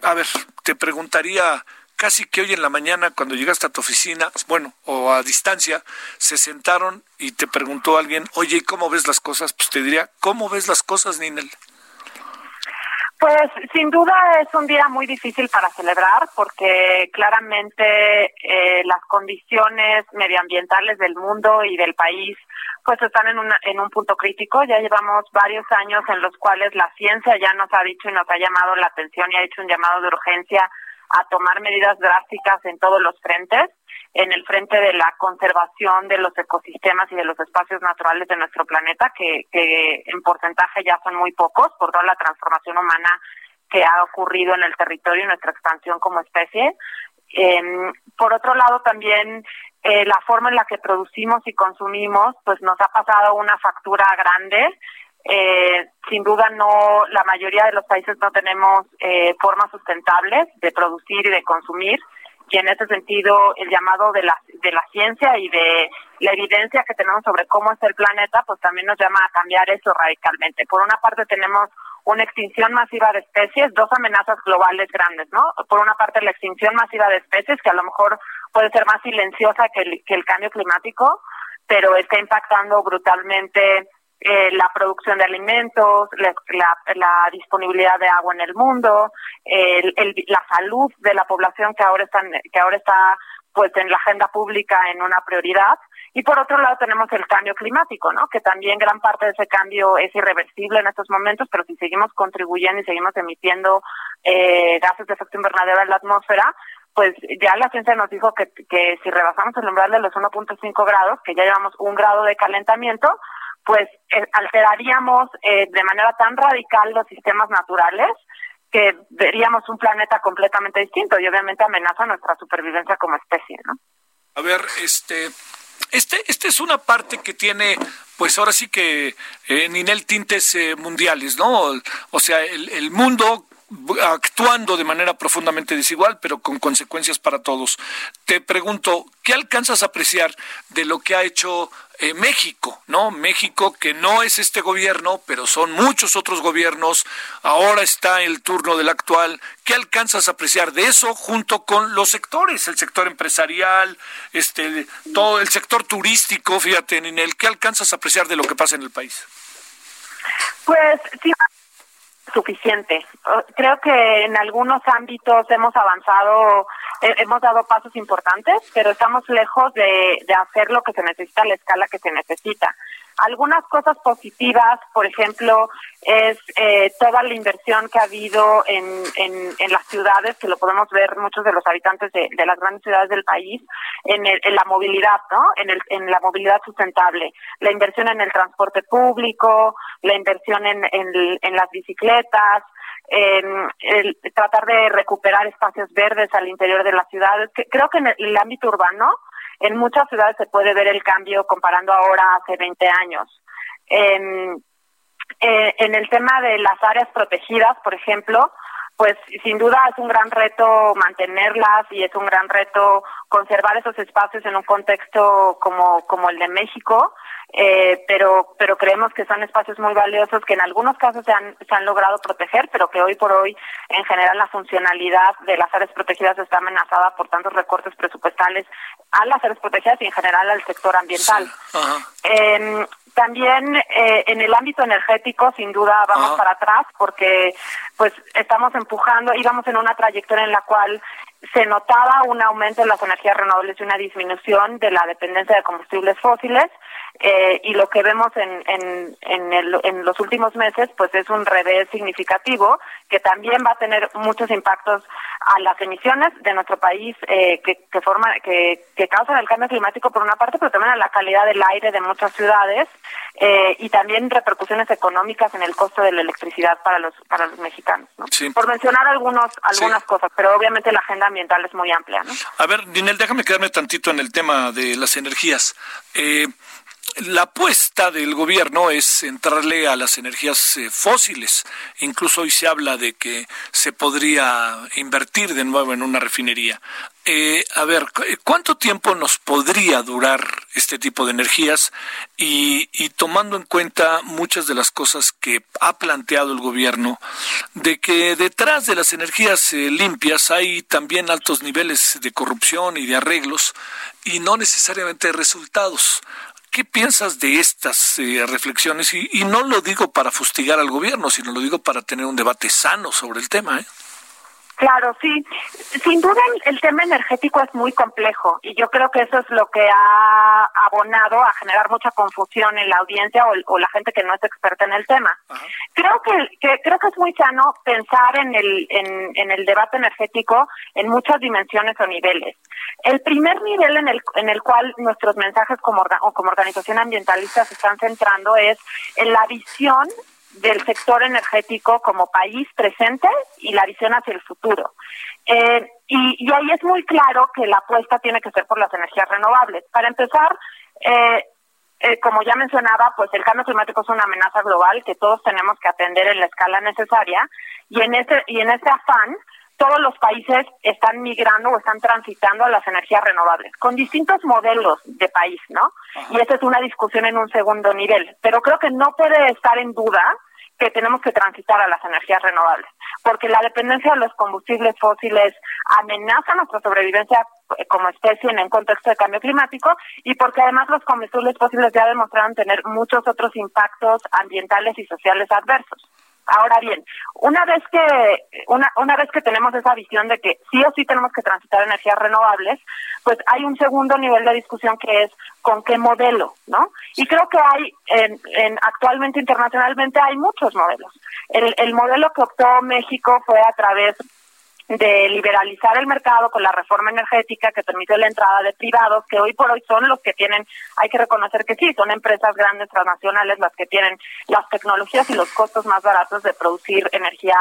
a ver, te preguntaría, casi que hoy en la mañana cuando llegaste a tu oficina, bueno, o a distancia, se sentaron y te preguntó alguien, oye, ¿cómo ves las cosas? Pues te diría, ¿cómo ves las cosas, Ninel? Pues sin duda es un día muy difícil para celebrar porque claramente eh, las condiciones medioambientales del mundo y del país pues están en, una, en un punto crítico. Ya llevamos varios años en los cuales la ciencia ya nos ha dicho y nos ha llamado la atención y ha hecho un llamado de urgencia a tomar medidas drásticas en todos los frentes, en el frente de la conservación de los ecosistemas y de los espacios naturales de nuestro planeta, que, que en porcentaje ya son muy pocos por toda la transformación humana que ha ocurrido en el territorio y nuestra expansión como especie. Eh, por otro lado, también eh, la forma en la que producimos y consumimos, pues nos ha pasado una factura grande eh, sin duda no, la mayoría de los países no tenemos eh, formas sustentables de producir y de consumir y en ese sentido el llamado de la, de la ciencia y de la evidencia que tenemos sobre cómo es el planeta, pues también nos llama a cambiar eso radicalmente. Por una parte tenemos una extinción masiva de especies, dos amenazas globales grandes, ¿no? Por una parte la extinción masiva de especies, que a lo mejor puede ser más silenciosa que el, que el cambio climático, pero está impactando brutalmente eh, la producción de alimentos, la, disponibilidad de agua en el mundo, el, la salud de la población que ahora está, que ahora está pues en la agenda pública en una prioridad. Y por otro lado tenemos el cambio climático, ¿no? Que también gran parte de ese cambio es irreversible en estos momentos, pero si seguimos contribuyendo y seguimos emitiendo eh, gases de efecto invernadero en la atmósfera, pues ya la ciencia nos dijo que, que si rebasamos el umbral de los 1.5 grados, que ya llevamos un grado de calentamiento, pues eh, alteraríamos eh, de manera tan radical los sistemas naturales que veríamos un planeta completamente distinto y obviamente amenaza nuestra supervivencia como especie, ¿no? A ver, este, este, este es una parte que tiene, pues ahora sí que en Ninel tintes eh, mundiales, ¿no? O sea, el mundo actuando de manera profundamente desigual, pero con consecuencias para todos. Te pregunto, ¿qué alcanzas a apreciar de lo que ha hecho eh, México, ¿no? México que no es este gobierno, pero son muchos otros gobiernos. Ahora está el turno del actual. ¿Qué alcanzas a apreciar de eso junto con los sectores, el sector empresarial, este, todo el sector turístico, fíjate, el ¿qué alcanzas a apreciar de lo que pasa en el país? Pues sí, suficiente. Creo que en algunos ámbitos hemos avanzado, eh, hemos dado pasos importantes, pero estamos lejos de, de hacer lo que se necesita a la escala que se necesita. Algunas cosas positivas, por ejemplo, es eh, toda la inversión que ha habido en, en, las ciudades, que lo podemos ver muchos de los habitantes de, de las grandes ciudades del país, en, el, en la movilidad, ¿no? En, el, en la movilidad sustentable, la inversión en el transporte público, la inversión en, en, en las bicicletas, en el, tratar de recuperar espacios verdes al interior de las ciudades. Creo que en el ámbito urbano en muchas ciudades se puede ver el cambio comparando ahora hace 20 años. En, eh, en el tema de las áreas protegidas, por ejemplo, pues sin duda es un gran reto mantenerlas y es un gran reto conservar esos espacios en un contexto como, como el de México, eh, pero, pero creemos que son espacios muy valiosos que en algunos casos se han, se han logrado proteger, pero que hoy por hoy en general la funcionalidad de las áreas protegidas está amenazada por tantos recortes presupuestales a las áreas protegidas y en general al sector ambiental. Em, también eh, en el ámbito energético, sin duda, vamos para atrás porque pues estamos empujando, íbamos en una trayectoria en la cual se notaba un aumento en las energías renovables y una disminución de la dependencia de combustibles fósiles. Eh, y lo que vemos en, en, en, el, en, los últimos meses, pues es un revés significativo que también va a tener muchos impactos a las emisiones de nuestro país eh, que, que, forma, que, que causan el cambio climático por una parte, pero también a la calidad del aire de muchas ciudades eh, y también repercusiones económicas en el costo de la electricidad para los para los mexicanos. ¿no? Por mencionar algunos algunas cosas, pero obviamente la agenda ambiental es muy amplia. ¿no? A ver, Dinel, déjame quedarme tantito en el tema de las energías. Eh, la apuesta del gobierno es entrarle a las energías eh, fósiles. Incluso hoy se habla de que se podría invertir de nuevo en una refinería. Eh, a ver, ¿cuánto tiempo nos podría durar este tipo de energías? Y, tomando en cuenta muchas de las cosas que ha planteado el gobierno, de que detrás de las energías eh, limpias hay también altos niveles de corrupción y de arreglos y no necesariamente resultados. ¿Qué piensas de estas eh, reflexiones? Y, y, no lo digo para fustigar al gobierno, sino lo digo para tener un debate sano sobre el tema. ¿eh? Claro, sí. Sin duda el, tema energético es muy complejo y yo creo que eso es lo que ha abonado a generar mucha confusión en la audiencia o, la gente que no es experta en el tema. Creo que, que, creo que es muy sano pensar en el en, en el debate energético en muchas dimensiones o niveles. El primer nivel en el en el cual nuestros mensajes como o como organización ambientalista se están centrando es en la visión del sector energético como país presente y la visión hacia el futuro. Eh, y, ahí es muy claro que la apuesta tiene que ser por las energías renovables. Para empezar, eh, eh, como ya mencionaba, pues el cambio climático es una amenaza global que todos tenemos que atender en la escala necesaria y en ese y en ese afán todos los países están migrando o están transitando a las energías renovables, con distintos modelos de país, ¿no? Y esa es una discusión en un segundo nivel. Pero creo que no puede estar en duda que tenemos que transitar a las energías renovables, porque la dependencia de los combustibles fósiles amenaza nuestra sobrevivencia eh, como especie en el contexto de cambio climático y porque además los combustibles fósiles ya demostraron tener muchos otros impactos ambientales y sociales adversos. Ahora bien, una vez que una, una vez que tenemos esa visión de que sí o sí tenemos que transitar energías renovables, pues hay un segundo nivel de discusión que es con qué modelo, ¿no? Y creo que hay en, en actualmente internacionalmente hay muchos modelos. El, el modelo que optó México fue a través de liberalizar el mercado con la reforma energética que permite la entrada de privados, que hoy por hoy son los que tienen, hay que reconocer que sí, son empresas grandes transnacionales las que tienen las tecnologías y los costos más baratos de producir energía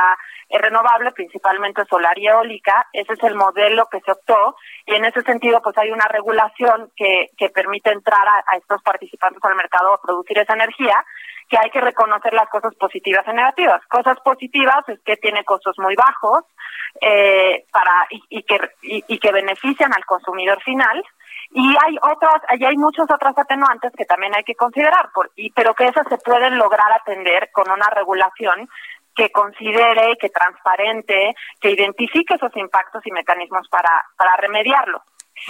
renovable, principalmente solar y eólica. Ese es el modelo que se optó y en ese sentido pues hay una regulación que, que permite entrar a, estos participantes al mercado a producir esa energía que hay que reconocer las cosas positivas y negativas. Cosas positivas es que tiene costos muy bajos, eh, para y, que y, que benefician al consumidor final y hay otras y hay muchos otros atenuantes que también hay que considerar por, y pero que esas se pueden lograr atender con una regulación que considere que transparente que identifique esos impactos y mecanismos para para remediarlo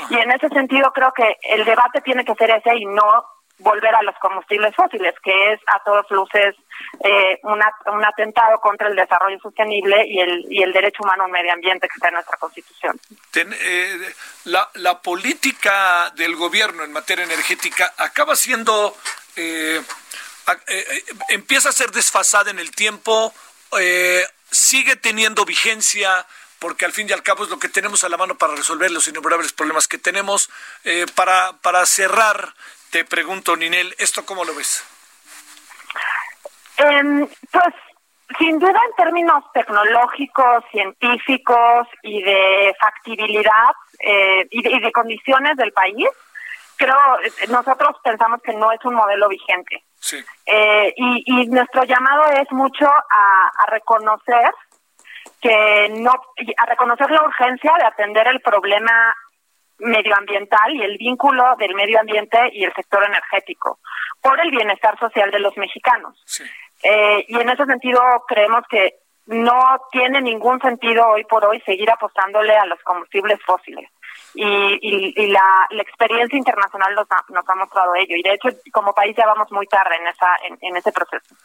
y en ese sentido creo que el debate tiene que ser ese y no volver a los combustibles fósiles, que es a todos luces eh, un atentado contra el desarrollo sostenible y el, y el derecho humano a un medio ambiente que está en nuestra Constitución. Eh, la, la política del gobierno en materia energética acaba siendo, eh, empieza a ser desfasada en el tiempo, sigue teniendo vigencia porque al fin y al cabo es lo que tenemos a la mano para resolver los innumerables problemas que tenemos. para, para cerrar, te pregunto, Ninel, ¿esto cómo lo ves? Em, pues sin duda en términos tecnológicos, científicos y de factibilidad eh, y, de, condiciones del país, creo eh, nosotros pensamos que no es un modelo vigente. Sí. Eh, y, nuestro llamado es mucho a, a reconocer que no, a reconocer la urgencia de atender el problema medioambiental y el vínculo del medio ambiente y el sector energético por el bienestar social de los mexicanos. Eh, y en ese sentido creemos que no tiene ningún sentido hoy por hoy seguir apostándole a los combustibles fósiles. Y, y, la, la, experiencia internacional nos ha, nos ha mostrado ello. Y de hecho, como país ya vamos muy tarde en, esa, en, en ese proceso.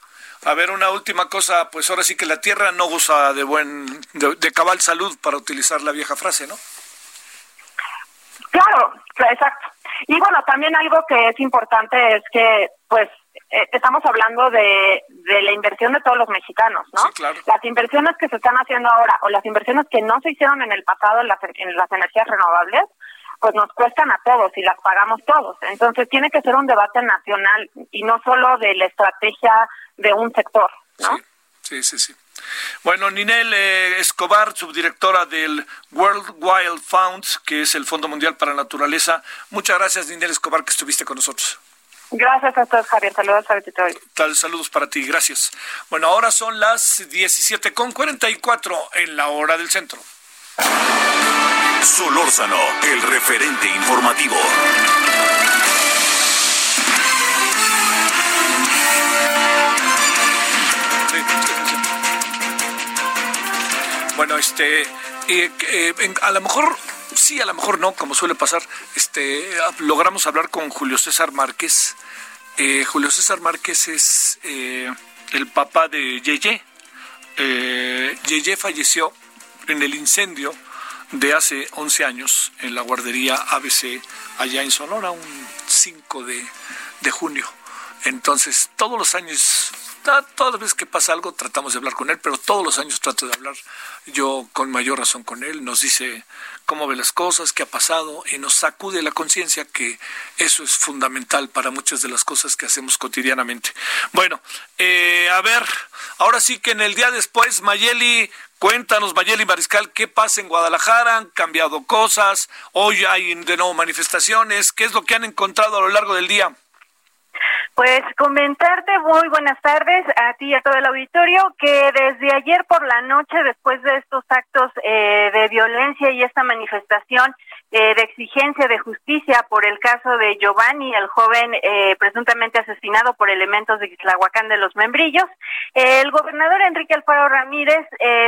A ver, una última cosa, pues ahora sí que la Tierra no goza de buen, de, cabal salud para utilizar la vieja frase, ¿no? Claro, exacto. Y bueno, también algo que es importante es que, pues, eh, estamos hablando de, de la inversión de todos los mexicanos, ¿no? Sí, claro. Las inversiones que se están haciendo ahora o las inversiones que no se hicieron en el pasado en las, en las energías renovables, pues nos cuestan a todos y las pagamos todos. Entonces tiene que ser un debate nacional y no solo de la estrategia de un sector, ¿no? Sí, sí, sí. Bueno, Ninel eh, Escobar, subdirectora del World Wild Fund, que es el Fondo Mundial para la Naturaleza. Muchas gracias, Ninel Escobar, que estuviste con nosotros. Gracias a todos, Javier. Saludos a Tal, saludos para ti, gracias. Bueno, ahora son las 17.44 en la hora del centro. Solórzano, el referente informativo. Bueno, este, eh, eh, a lo mejor sí, a lo mejor no, como suele pasar. Este, logramos hablar con Julio César Márquez. Eh, Julio César Márquez es el papá de Yeye. Yeye falleció en el incendio de hace 11 años en la guardería ABC allá en Sonora, un 5 de, de junio. Entonces, todos los años todas las veces que pasa algo tratamos de hablar con él, pero todos los años trato de hablar yo con mayor razón con él. Nos dice cómo ve las cosas, qué ha pasado y nos sacude la conciencia que eso es fundamental para muchas de las cosas que hacemos cotidianamente. Bueno, eh, a ver, ahora sí que en el día después, Mayeli, Cuéntanos, Mayeli Mariscal, ¿qué pasa en Guadalajara? ¿Han cambiado cosas? ¿Hoy hay de nuevo manifestaciones? ¿Qué es lo que han encontrado a lo largo del día? Pues comentarte muy buenas tardes a ti y a todo el auditorio que desde ayer por la noche, después de estos actos eh, de violencia y esta manifestación eh, de exigencia de justicia por el caso de Giovanni, el joven eh, presuntamente asesinado por elementos de Islahuacán de los Membrillos, el gobernador Enrique Alfaro Ramírez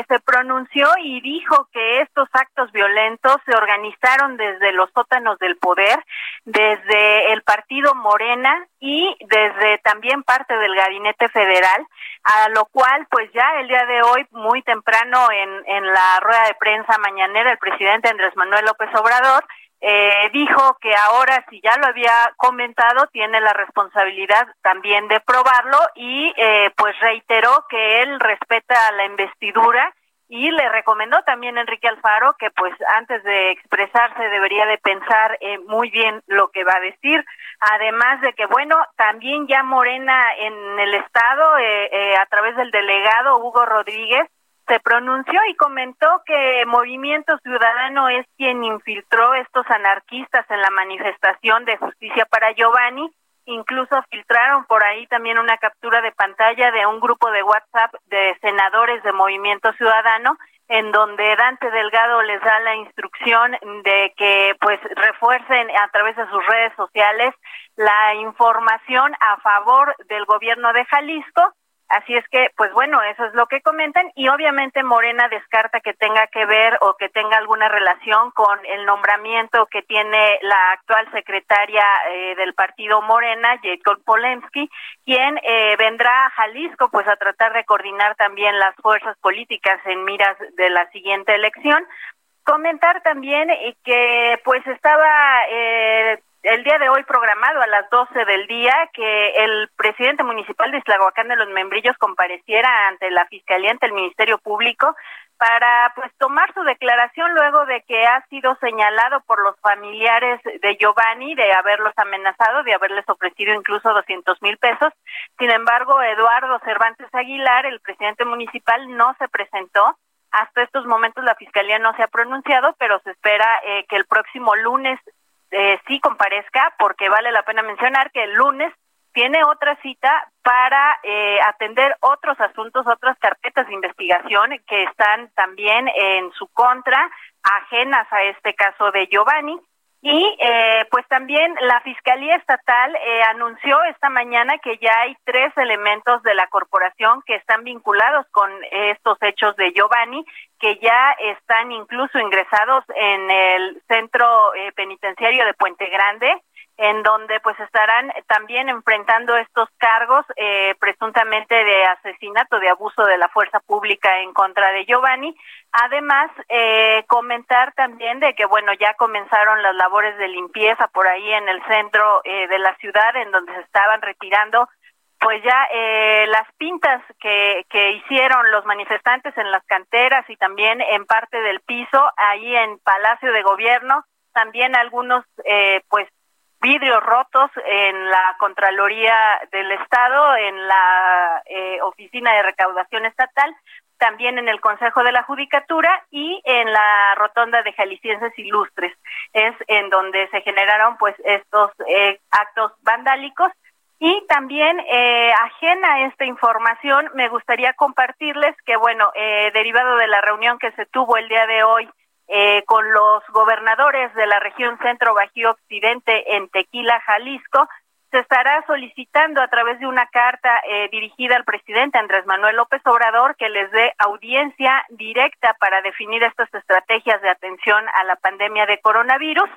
se pronunció y dijo que estos actos violentos se organizaron desde los sótanos del poder, desde el partido Morena y desde también parte del gabinete federal, a lo cual pues ya el día de hoy, muy temprano en, en la rueda de prensa mañanera, el presidente Andrés Manuel López Obrador eh, dijo que ahora, si ya lo había comentado, tiene la responsabilidad también de probarlo y eh, pues reiteró que él respeta la investidura y le recomendó también Enrique Alfaro que pues antes de expresarse debería de pensar eh, muy bien lo que va a decir, además de que bueno, también ya Morena en el estado eh, eh, a través del delegado Hugo Rodríguez se pronunció y comentó que Movimiento Ciudadano es quien infiltró estos anarquistas en la manifestación de justicia para Giovanni Incluso filtraron por ahí también una captura de pantalla de un grupo de WhatsApp de senadores de Movimiento Ciudadano en donde Dante Delgado les da la instrucción de que pues refuercen a través de sus redes sociales la información a favor del gobierno de Jalisco Así es que, pues bueno, eso es lo que comentan y obviamente Morena descarta que tenga que ver o que tenga alguna relación con el nombramiento que tiene la actual secretaria eh, del partido Morena, Jacob Polensky, quien eh, vendrá a Jalisco pues a tratar de coordinar también las fuerzas políticas en miras de la siguiente elección. Comentar también eh, que pues estaba eh, el día de hoy programado a las 12 del día que el presidente municipal de Islahuacán de los Membrillos compareciera ante la Fiscalía, ante el Ministerio Público, para pues tomar su declaración luego de que ha sido señalado por los familiares de Giovanni de haberlos amenazado, de haberles ofrecido incluso 200 mil pesos. Sin embargo, Eduardo Cervantes Aguilar, el presidente municipal, no se presentó. Hasta estos momentos la Fiscalía no se ha pronunciado, pero se espera eh, que el próximo lunes eh, sí comparezca, porque vale la pena mencionar que el lunes tiene otra cita para eh, atender otros asuntos, otras carpetas de investigación que están también en su contra, ajenas a este caso de Giovanni. Y eh, pues también la Fiscalía Estatal eh, anunció esta mañana que ya hay tres elementos de la corporación que están vinculados con estos hechos de Giovanni, que ya están incluso ingresados en el centro eh, penitenciario de Puente Grande. En donde pues estarán también enfrentando estos cargos eh, presuntamente de asesinato, de abuso de la fuerza pública en contra de Giovanni. Además, eh, comentar también de que, bueno, ya comenzaron las labores de limpieza por ahí en el centro eh, de la ciudad, en donde se estaban retirando pues ya eh, las pintas que, que hicieron los manifestantes en las canteras y también en parte del piso ahí en Palacio de Gobierno, también algunos eh, pues vidrios rotos en la Contraloría del Estado, en la eh, Oficina de Recaudación Estatal, también en el Consejo de la Judicatura y en la Rotonda de Jaliscienses Ilustres. Es en donde se generaron pues estos eh, actos vandálicos y también, eh, ajena a esta información, me gustaría compartirles que, bueno, eh, derivado de la reunión que se tuvo el día de hoy eh, con los gobernadores de la región Centro Bajío Occidente en Tequila, Jalisco, se estará solicitando a través de una carta eh, dirigida al presidente Andrés Manuel López Obrador que les dé audiencia directa para definir estas estrategias de atención a la pandemia de coronavirus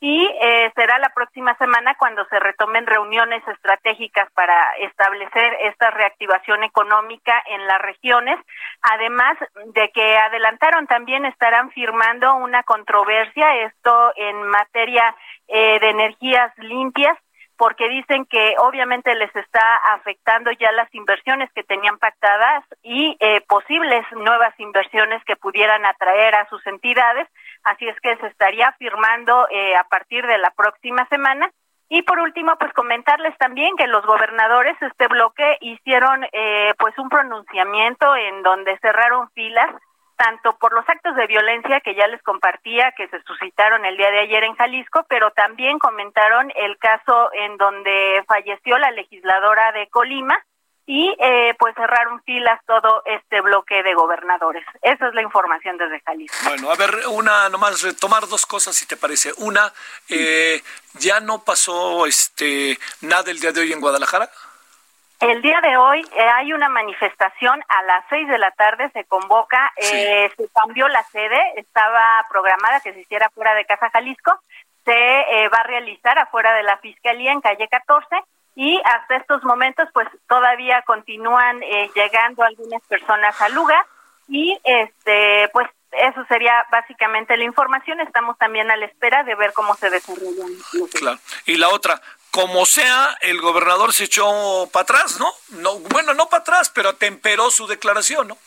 y eh, será la próxima semana cuando se retomen reuniones estratégicas para establecer esta reactivación económica en las regiones, además de que adelantaron también estarán firmando una controversia, esto en materia eh, de energías limpias, porque dicen que obviamente les está afectando ya las inversiones que tenían pactadas y eh, posibles nuevas inversiones que pudieran atraer a sus entidades. Así es que se estaría firmando eh, a partir de la próxima semana. Y por último, pues comentarles también que los gobernadores este bloque hicieron eh, pues un pronunciamiento en donde cerraron filas tanto por los actos de violencia que ya les compartía que se suscitaron el día de ayer en Jalisco, pero también comentaron el caso en donde falleció la legisladora de Colima y eh, pues cerraron filas todo este bloque de gobernadores. Esa es la información desde Jalisco. Bueno, a ver, una nomás retomar dos cosas si te parece. Una, eh, ya no pasó este nada el día de hoy en Guadalajara. El día de hoy eh, hay una manifestación a las seis de la tarde, se convoca, eh, se cambió la sede, estaba programada que se hiciera fuera de Casa Jalisco, se eh, va a realizar afuera de la Fiscalía en calle 14 y hasta estos momentos pues todavía continúan llegando algunas personas al lugar y este pues eso sería básicamente la información. Estamos también a la espera de ver cómo se desarrollan. Claro. Y la otra, como sea, el gobernador se echó para atrás, ¿no? no bueno, no para atrás, pero temperó su declaración, ¿no?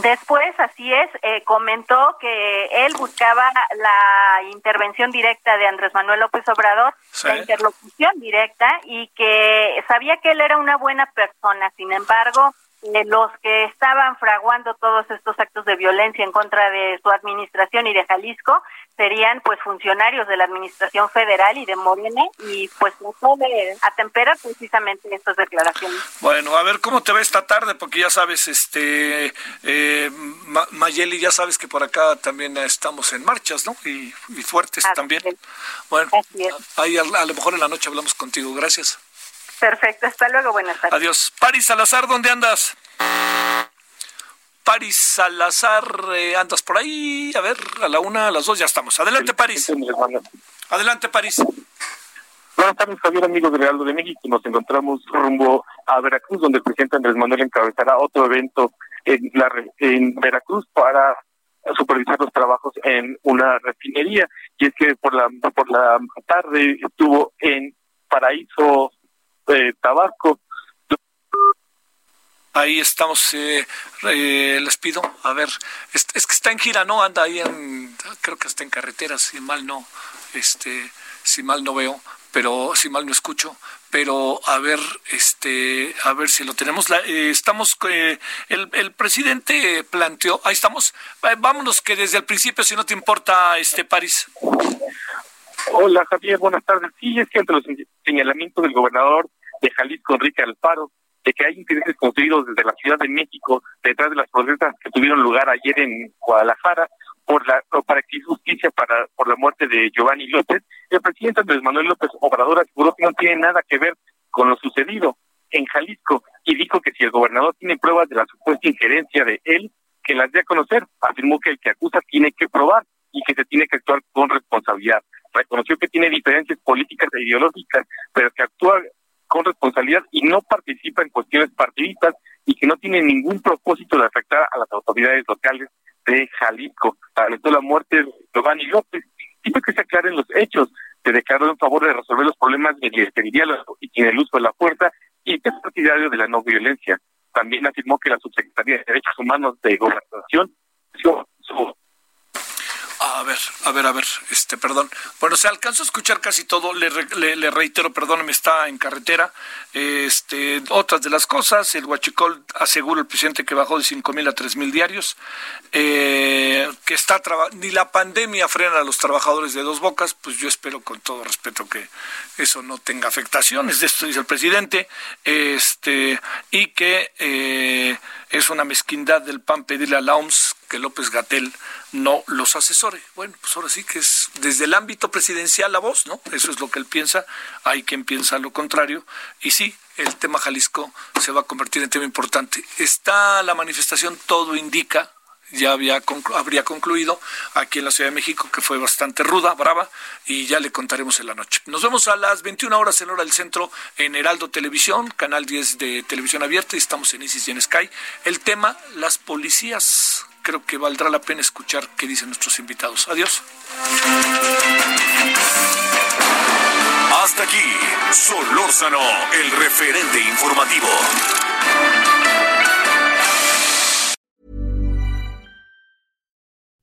Después, así es, eh, comentó que él buscaba la intervención directa de Andrés Manuel López Obrador, la interlocución directa, y que sabía que él era una buena persona. Sin embargo, los que estaban fraguando todos estos actos de violencia en contra de su administración y de Jalisco serían pues funcionarios de la administración federal y de Morena y pues no de atemperar precisamente estas declaraciones. Bueno, a ver cómo te ve esta tarde porque ya sabes, este eh, Mayeli, ya sabes que por acá también estamos en marchas, ¿no? Y, fuertes también. Bueno, ahí a, a lo mejor en la noche hablamos contigo. Gracias. Perfecto, hasta luego, buenas tardes. Adiós. Paris Salazar, ¿dónde andas? Paris Salazar, eh, ¿andas por ahí? A ver, a la una, a las dos ya estamos. Adelante, Paris. Adelante, Paris. Buenas tardes, Javier, amigos del Realdo de México. Nos encontramos rumbo a Veracruz, donde el presidente Andrés Manuel encabezará otro evento en, la, en Veracruz para supervisar los trabajos en una refinería. Y es que por la, por la tarde estuvo en Paraíso de Tabasco. Ahí estamos, eh, eh, les pido, a ver, es, que está en gira, ¿no? Anda ahí en, creo que está en carretera, si mal no, este, si mal no veo, pero si mal no escucho, pero a ver, este, a ver si lo tenemos. Eh, estamos, el, el presidente planteó, ahí estamos, vámonos que desde el principio, si no te importa, este, París. Hola Javier, buenas tardes. Sí, es que entre los señalamientos del gobernador de Jalisco, Enrique Alfaro, de que hay intereses construidos desde la Ciudad de México detrás de las protestas que tuvieron lugar ayer en Guadalajara por la para exigir justicia para por la muerte de Giovanni López, el presidente Andrés Manuel López Obrador aseguró que no tiene nada que ver con lo sucedido en Jalisco y dijo que si el gobernador tiene pruebas de la supuesta injerencia de él, que las dé a conocer. Afirmó que el que acusa tiene que probar y que se tiene que actuar con responsabilidad. Reconoció que tiene diferencias políticas e ideológicas, pero que actúa con responsabilidad y no participa en cuestiones partidistas y que no tiene ningún propósito de afectar a las autoridades locales de Jalisco. Lamentó la muerte de Giovanni López y que se aclaren los hechos. Se declaró en favor de resolver los problemas el diálogo y el uso de la fuerza y que es partidario de la no violencia. También afirmó que la Subsecretaría de Derechos Humanos de Gobernación a ver, a ver, a ver, este, perdón. Bueno, se alcanzó a escuchar casi todo, le, le, reitero, perdóneme, está en carretera. Este, otras de las cosas, el Huachicol asegura el presidente que bajó de cinco mil a tres mil diarios, eh, que está ni la pandemia frena a los trabajadores de dos bocas, pues yo espero con todo respeto que eso no tenga afectaciones, de esto dice el presidente, este, y que eh, es una mezquindad del PAN pedirle a la OMS que López Gatel no los asesore. Bueno, pues ahora sí que es desde el ámbito presidencial la voz, ¿no? Eso es lo que él piensa. Hay quien piensa lo contrario. Y sí, el tema Jalisco se va a convertir en tema importante. Está la manifestación, todo indica, ya había habría concluido aquí en la Ciudad de México, que fue bastante ruda, brava, y ya le contaremos en la noche. Nos vemos a las 21 horas en hora del centro en Heraldo Televisión, canal 10 de televisión abierta, y estamos en Isis y en Sky. El tema, las policías. Creo que valdrá la pena escuchar qué dicen nuestros invitados. Adiós. Hasta aquí, Solórzano, el referente informativo.